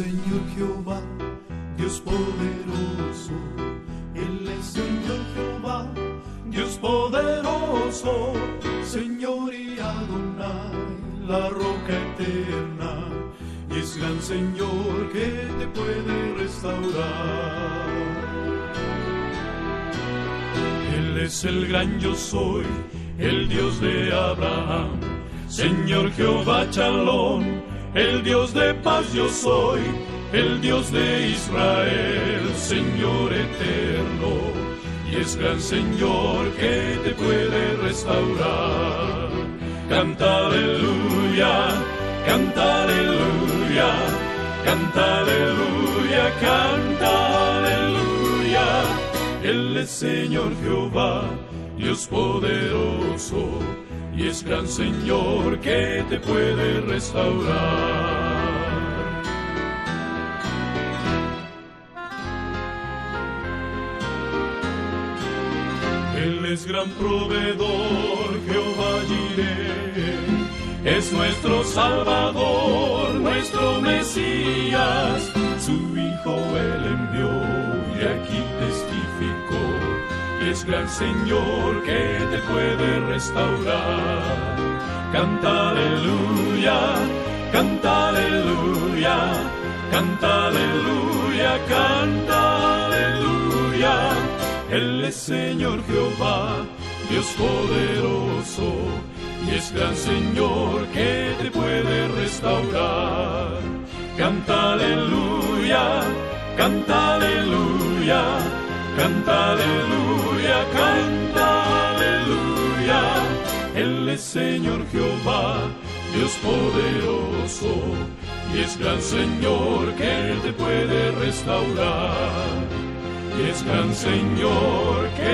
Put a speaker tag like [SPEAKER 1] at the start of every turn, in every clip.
[SPEAKER 1] Señor Jehová, Dios poderoso. Él es Señor Jehová, Dios poderoso. Señor y Adonai, la roca eterna. Y es gran Señor que te puede restaurar. Él es el gran yo soy, el Dios de Abraham. Señor Jehová Chalón, el Dios de paz yo soy, el Dios de Israel, Señor eterno. Y es gran Señor que te puede restaurar. Canta aleluya, canta aleluya, canta aleluya, canta aleluya. Él es Señor Jehová, Dios poderoso, y es gran Señor que te puede restaurar. Él es gran proveedor, Jehová Jireh. Es nuestro Salvador, nuestro Mesías. Su Hijo Él envió. Y es gran Señor que te puede restaurar. Canta aleluya, canta aleluya, canta aleluya, canta aleluya. Él es Señor Jehová, Dios poderoso, y es gran Señor que te puede restaurar. Canta aleluya, canta aleluya, canta aleluya, canta aleluya. Él es Señor Jehová, Dios poderoso, y es gran Señor que te puede restaurar y es gran Señor que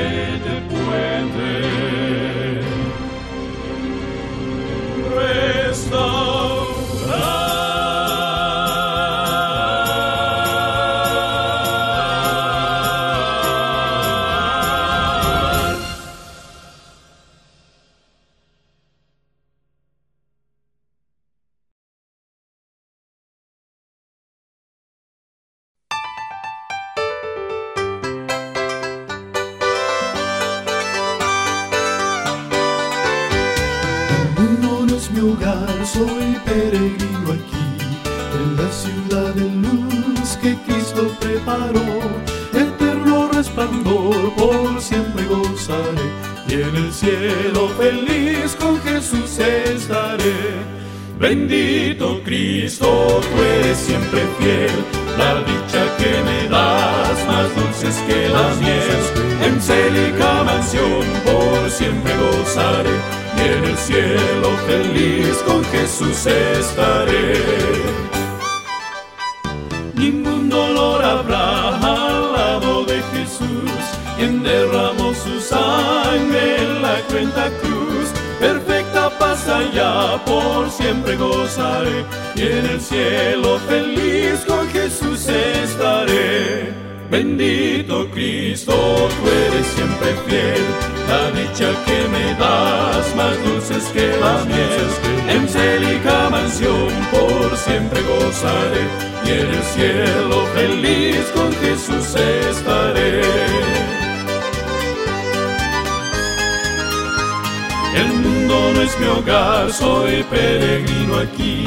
[SPEAKER 1] su sangre en la cuenta cruz. Perfecta paz allá, por siempre gozaré, y en el cielo feliz con Jesús estaré. Bendito Cristo, tú eres siempre fiel, la dicha que me das, más dulces que la miel. En célica mansión por siempre gozaré, y en el cielo feliz con Jesús estaré. El mundo no es mi hogar, soy peregrino aquí,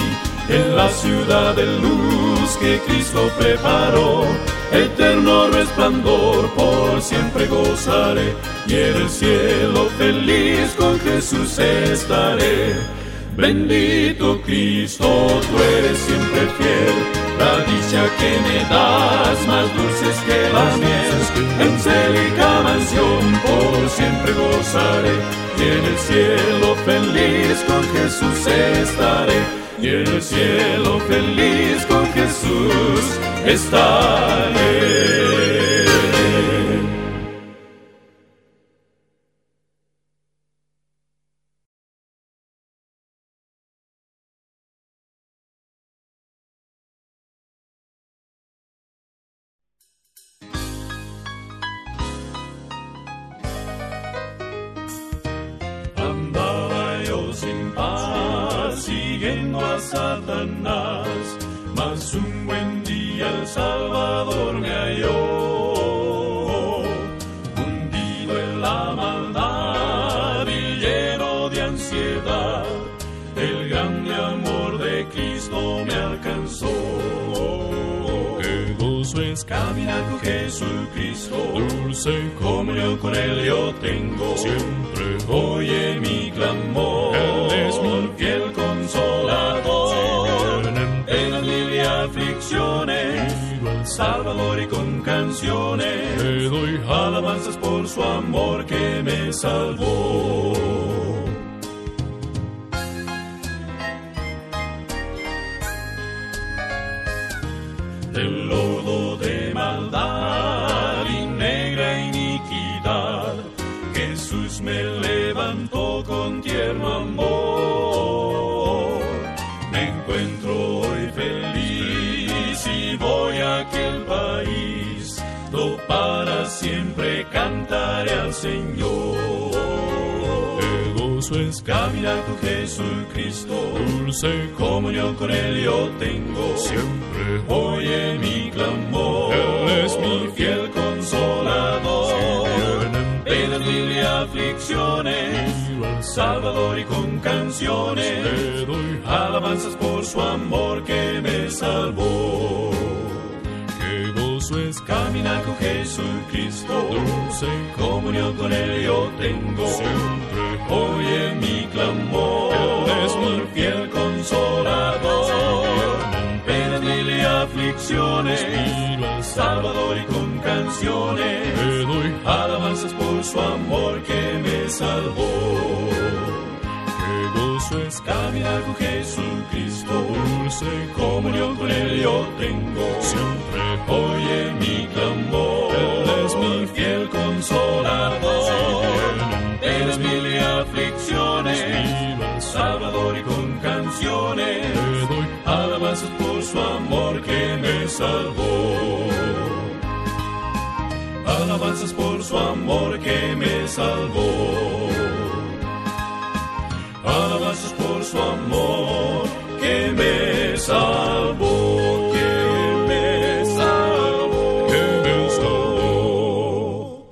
[SPEAKER 1] en la ciudad de luz que Cristo preparó. Eterno resplandor, por siempre gozaré, y en el cielo feliz con Jesús estaré. Bendito Cristo, tú eres siempre fiel, la dicha que me das, más dulces que las miel. En célica mansión por siempre gozaré, y en el cielo feliz con Jesús estaré. Y en el cielo feliz con Jesús estaré. Dulce comunión con Él yo tengo. Siempre oye mi clamor, Él es mi fiel consolador. En mil y aflicciones, Salvador y con canciones, te doy alabanzas por su amor que me salvó. siempre cantaré al Señor. El gozo es caminar con Jesucristo, dulce comunión con Él yo tengo. Siempre oye mi clamor, Él es mi fiel consolador. Mil y aflicciones, Salvador y con canciones, le doy alabanzas por su amor que me salvó es caminar con Jesucristo. Dulce comunión con Él yo tengo. Siempre oye mi clamor. Él es mi fiel consolador. Mil y aflicciones. al Salvador y con canciones. Le doy alabanzas por su amor que me salvó caminar con Jesucristo. Dulce comunión con Él yo tengo. Siempre oye mi clamor. Él es mi fiel consolador. Él es mil aflicciones. Salvador y con canciones. Le doy alabanzas por su amor que me salvó. Alabanzas por su amor que me salvó alabanzas por su amor que me salvó, que me salvó, que me salvó.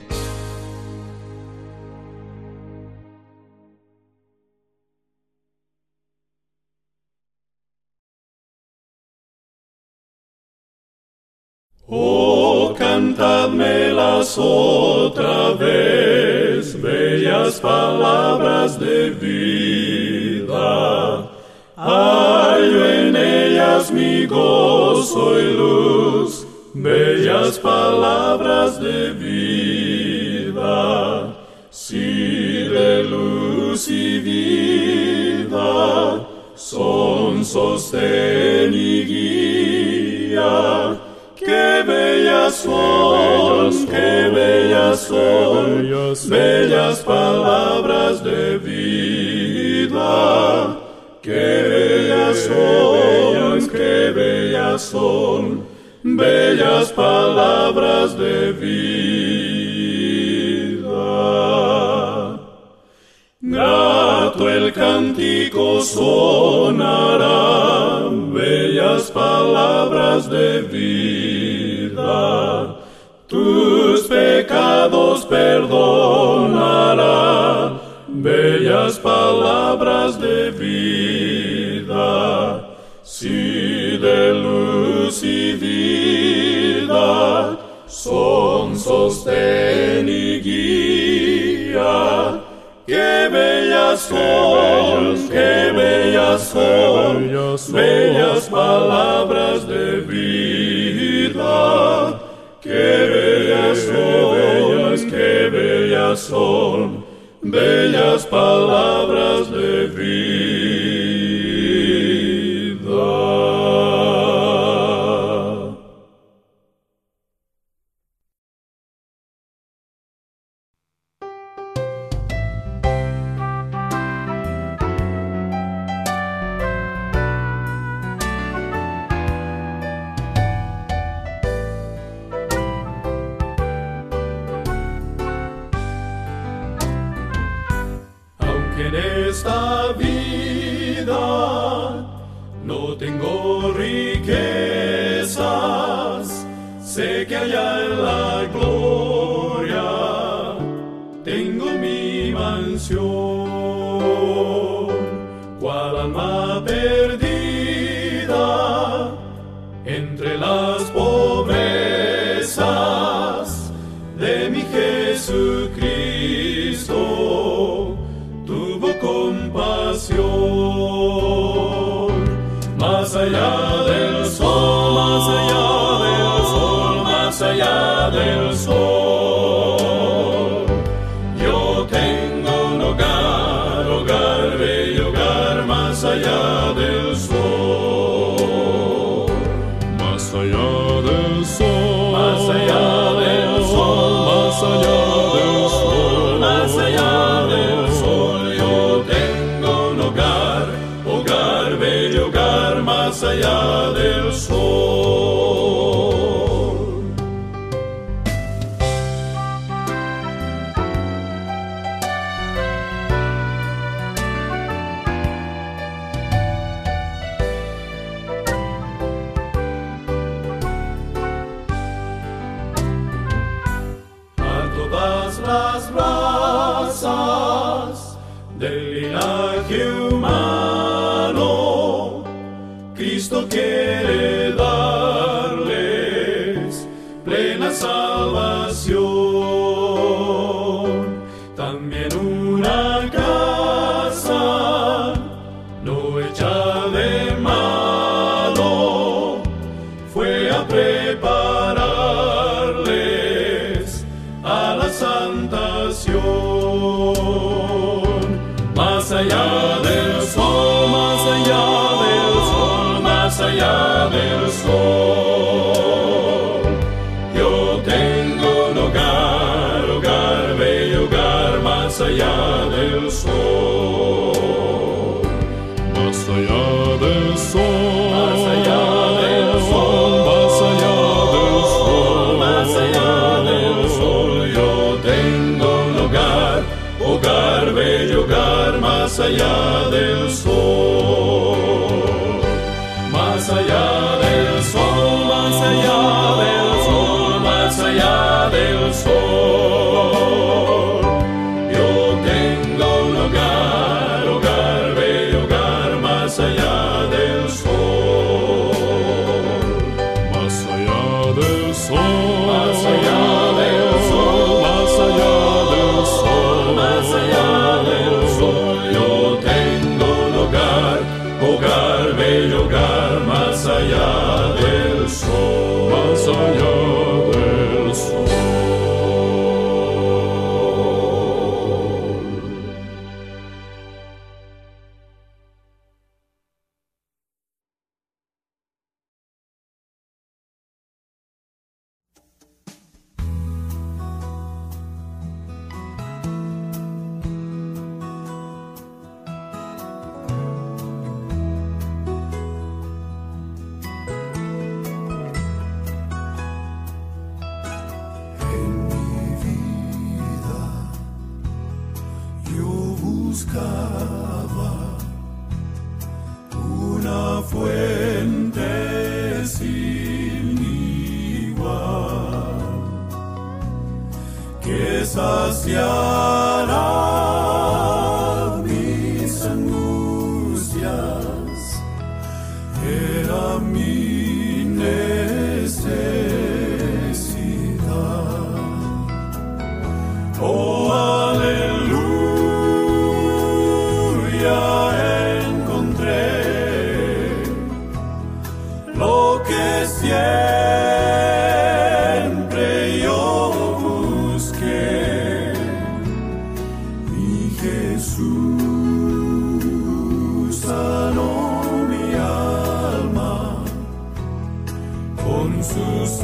[SPEAKER 1] Oh, cantadmelas otra vez, bellas palabras de vida Hallo en ellas mi gozo y luz, bellas palabras de vida, si de luz y vida son sostén y guía. Bellas son, qué bellas son, bellas palabras de vida Qué bellas son, qué bellas son, bellas palabras de vida. Grato el cántico sonará, bellas palabras de vida. Tus pecados perdonará. Bellas palabras de vida, si de luz y vida son sostén y guía. Qué bellas son, qué bellas son, bellas palabras de vida. Qué bellas son, qué bellas son. Bellas palabras de
[SPEAKER 2] Sé que allá
[SPEAKER 1] en la gloria tengo mi mansión, cual amar. Más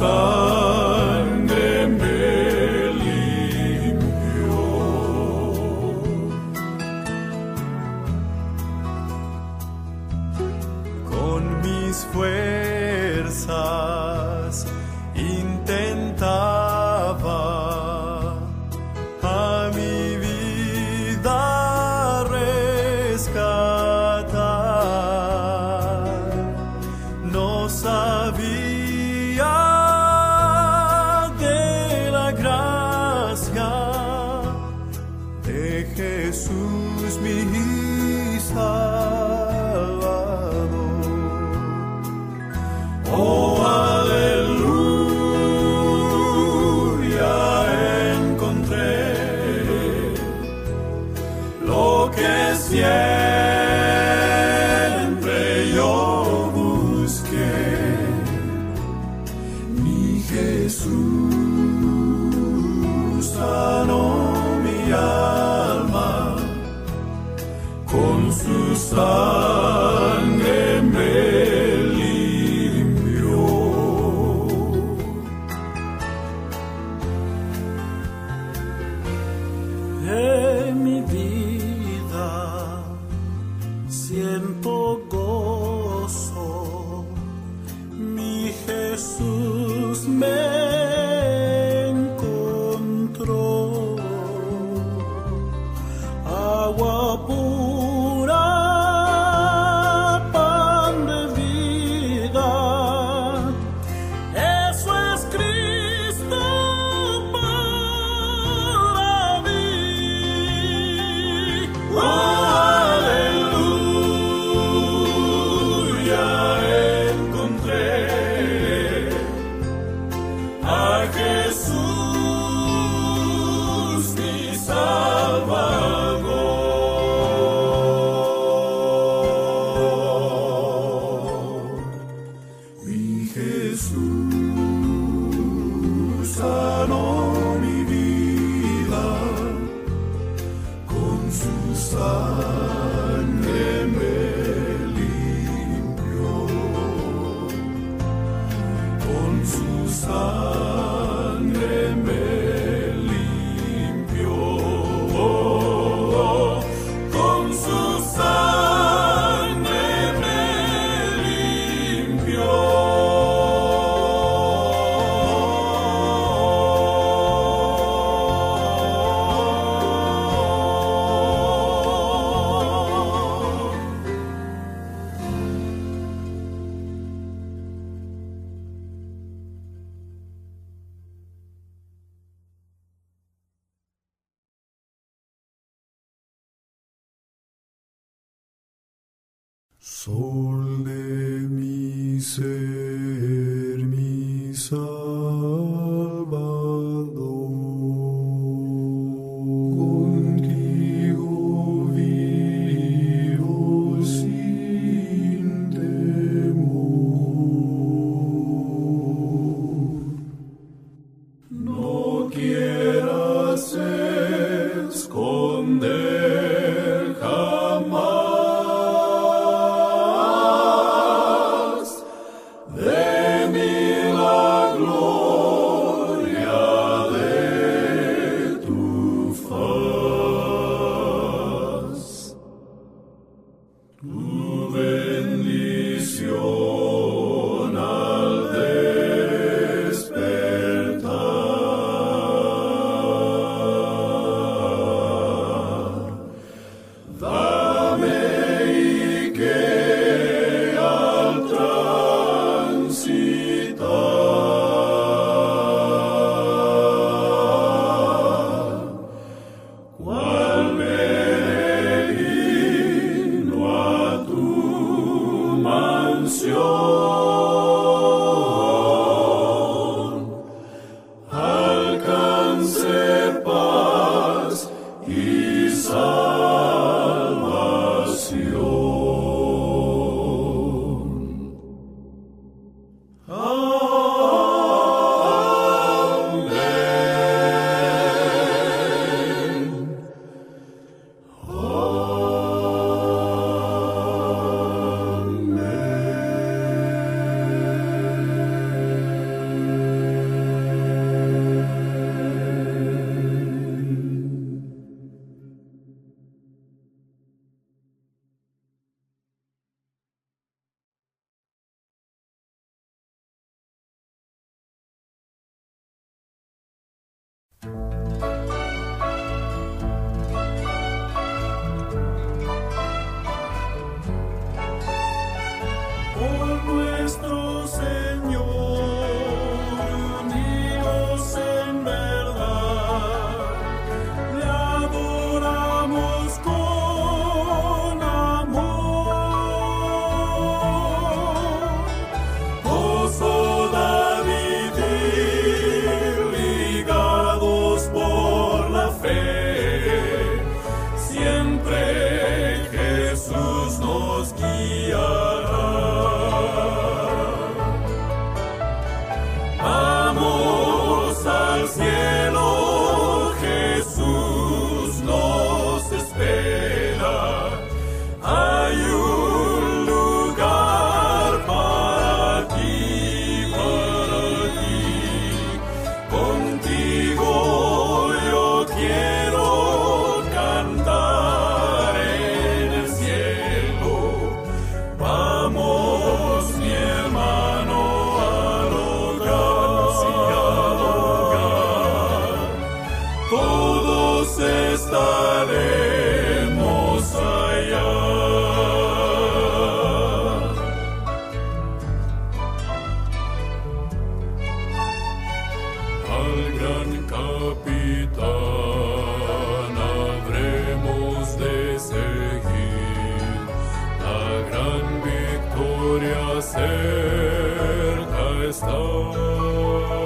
[SPEAKER 1] su con su sangre salon. say gran capitán habremos de seguir. La gran victoria cerca está.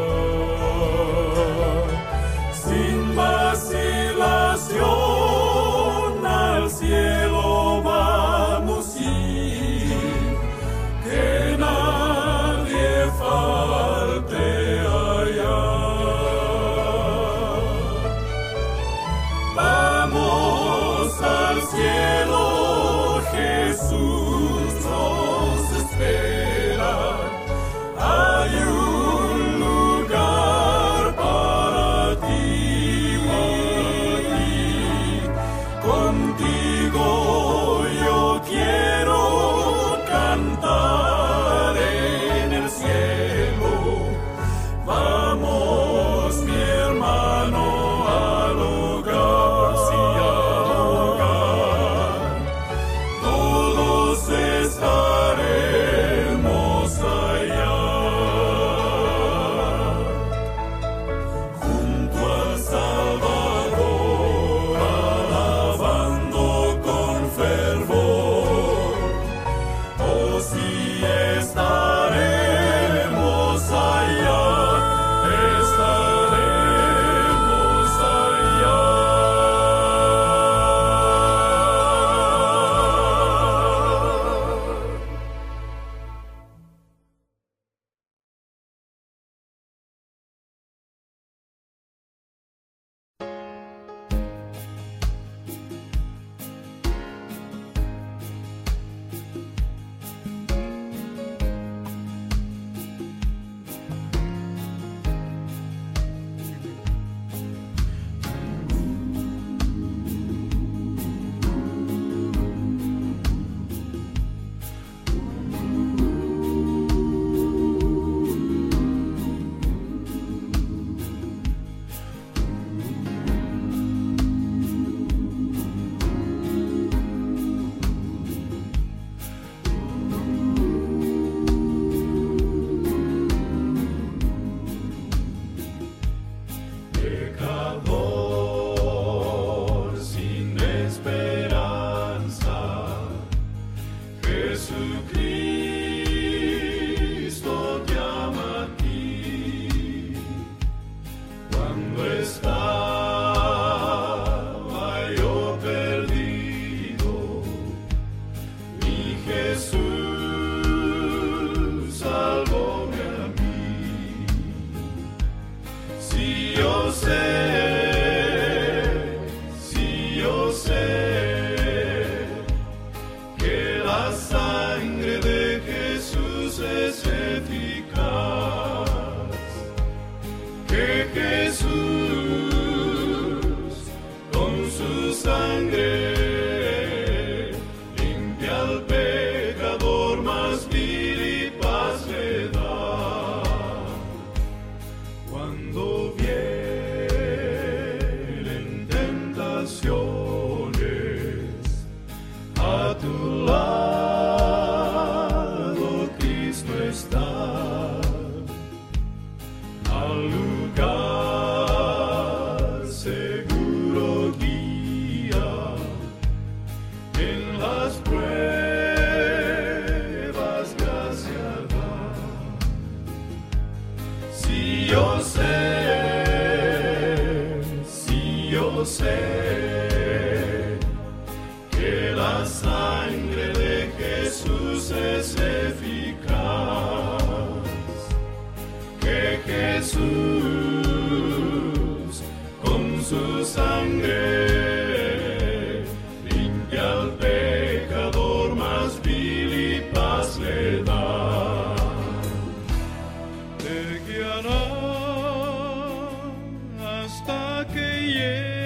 [SPEAKER 1] Que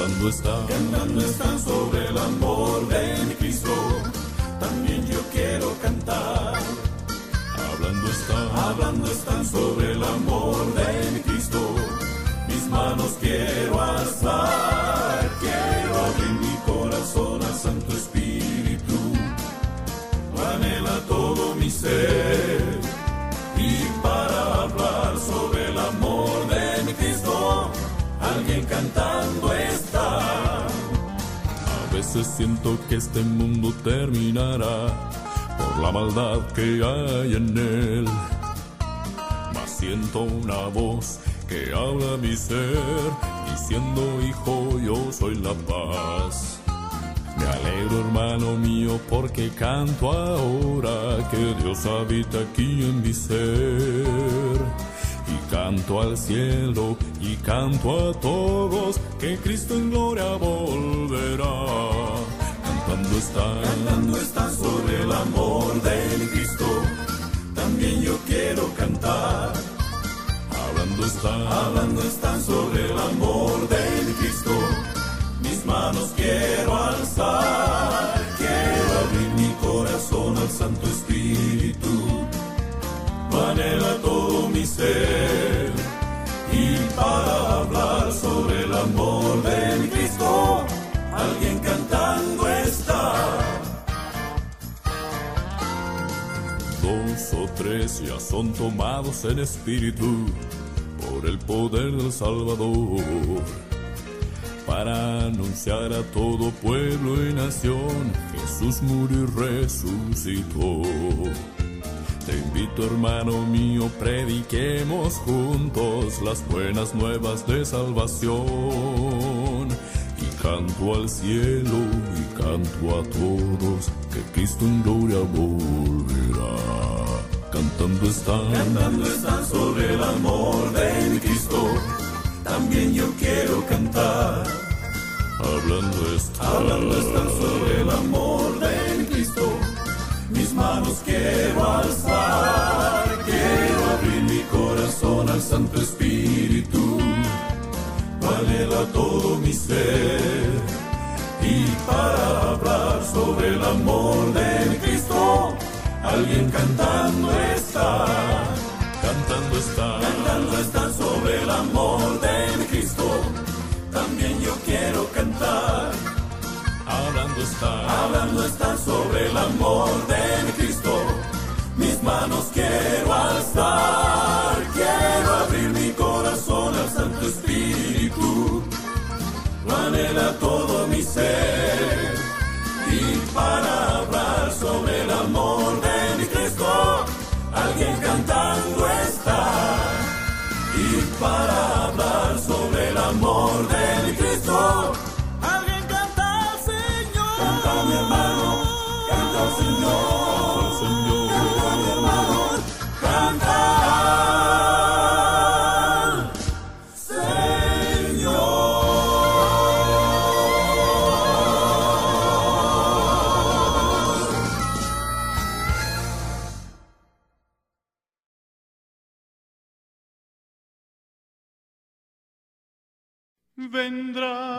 [SPEAKER 1] Cantando están, cantando están sobre el amor de mi Cristo. También yo quiero cantar. Hablando están, hablando están sobre el amor de mi Cristo. Mis manos quiero alzar, quiero abrir mi corazón al Santo Espíritu. Anhela todo mi ser. Y para hablar sobre el amor de mi Cristo, alguien cantando veces siento que este mundo terminará por la maldad que hay en él. Mas siento una voz que habla mi ser, diciendo, hijo, yo soy la paz. Me alegro, hermano mío, porque canto ahora que Dios habita aquí en mi ser. Canto al cielo y canto a todos que Cristo en gloria volverá. Cantando está, cantando está sobre el amor de Cristo. También yo quiero cantar. Hablando está, hablando están sobre el amor de Cristo. Mis manos quiero alzar, quiero abrir mi corazón al Santo Espíritu. Anhela todo mi ser. Y para hablar sobre el amor de Cristo, alguien cantando está. Dos o tres ya son tomados en espíritu por el poder del Salvador para anunciar a todo pueblo y nación Jesús murió y resucitó. Te invito hermano mío, prediquemos juntos las buenas nuevas de salvación. Y canto al cielo y canto a todos que Cristo en gloria volverá. Cantando están, cantando están sobre el amor de Cristo. También yo quiero cantar. Hablando están, hablando están sobre el amor. Mis manos quiero alzar, quiero abrir mi corazón al Santo Espíritu. Anhela todo mi ser. Y para hablar sobre el amor de Cristo, alguien cantando está. Cantando está, cantando está sobre el amor de Cristo. También yo quiero cantar hablando está, hablando está sobre el amor de mi Cristo. Mis manos quiero alzar, quiero abrir mi corazón al Santo Espíritu. Lo anhela todo mi ser y para hablar sobre el amor de mi Cristo,
[SPEAKER 3] alguien
[SPEAKER 1] cantando está. Y para hablar sobre el amor de
[SPEAKER 4] Vendrá,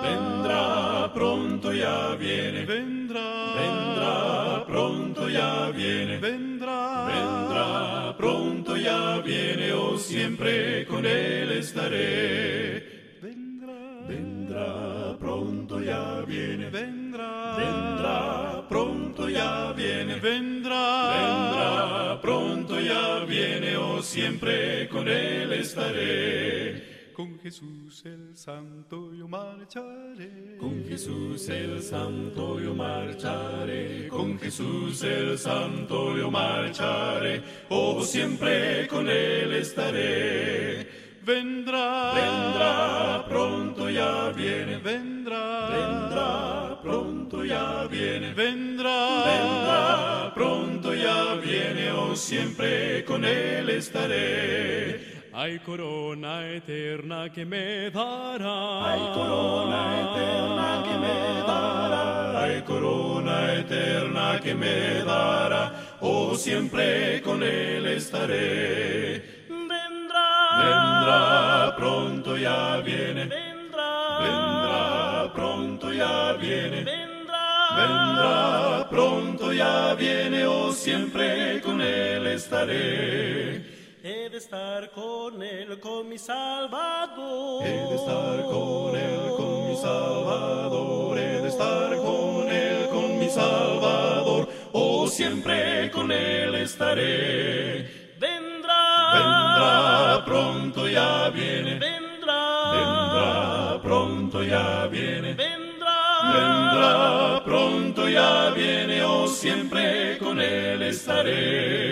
[SPEAKER 4] Jesús el Santo yo marcharé.
[SPEAKER 1] Con Jesús el Santo yo marcharé, con Jesús el Santo yo marcharé, oh siempre con él estaré.
[SPEAKER 4] Vendrá,
[SPEAKER 1] Vendrá, pronto ya viene,
[SPEAKER 4] vendrá,
[SPEAKER 1] vendrá, pronto ya viene,
[SPEAKER 4] vendrá,
[SPEAKER 1] vendrá, pronto ya viene, oh siempre con él estaré.
[SPEAKER 4] Hay corona eterna que me dará.
[SPEAKER 1] Hay corona eterna que me dará, hay corona eterna que me dará, oh siempre con él estaré.
[SPEAKER 3] Vendrá.
[SPEAKER 1] Vendrá, pronto ya viene,
[SPEAKER 3] Vendrá.
[SPEAKER 1] vendrá, pronto ya viene,
[SPEAKER 3] Vendrá.
[SPEAKER 1] vendrá, pronto ya viene, oh siempre con él estaré.
[SPEAKER 3] He de estar con él, con mi Salvador.
[SPEAKER 1] He de estar con él, con mi Salvador. He de estar con él, con mi Salvador. Oh, siempre con él estaré.
[SPEAKER 3] Vendrá.
[SPEAKER 1] Vendrá, pronto ya viene.
[SPEAKER 3] Vendrá.
[SPEAKER 1] Vendrá, pronto ya viene.
[SPEAKER 3] Vendrá.
[SPEAKER 1] Vendrá, pronto ya viene. Oh, siempre con él estaré.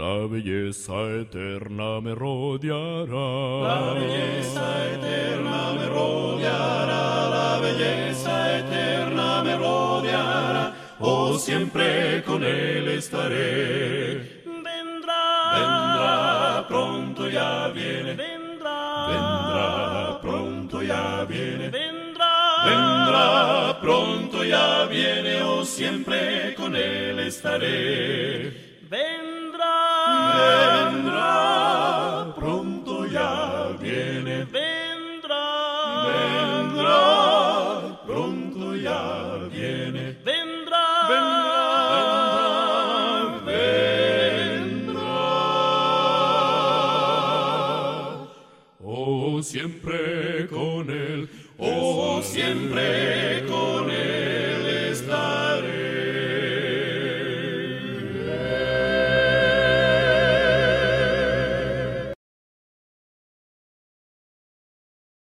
[SPEAKER 4] La belleza eterna me rodeará.
[SPEAKER 1] La belleza eterna me rodeará, la belleza eterna me rodeará, oh siempre con él estaré.
[SPEAKER 3] Vendrá.
[SPEAKER 1] Vendrá, pronto ya viene,
[SPEAKER 3] Vendrá.
[SPEAKER 1] vendrá, pronto ya viene,
[SPEAKER 3] Vendrá.
[SPEAKER 1] vendrá, pronto ya viene, oh siempre con él estaré.
[SPEAKER 3] Vendrá.
[SPEAKER 1] Vendrá,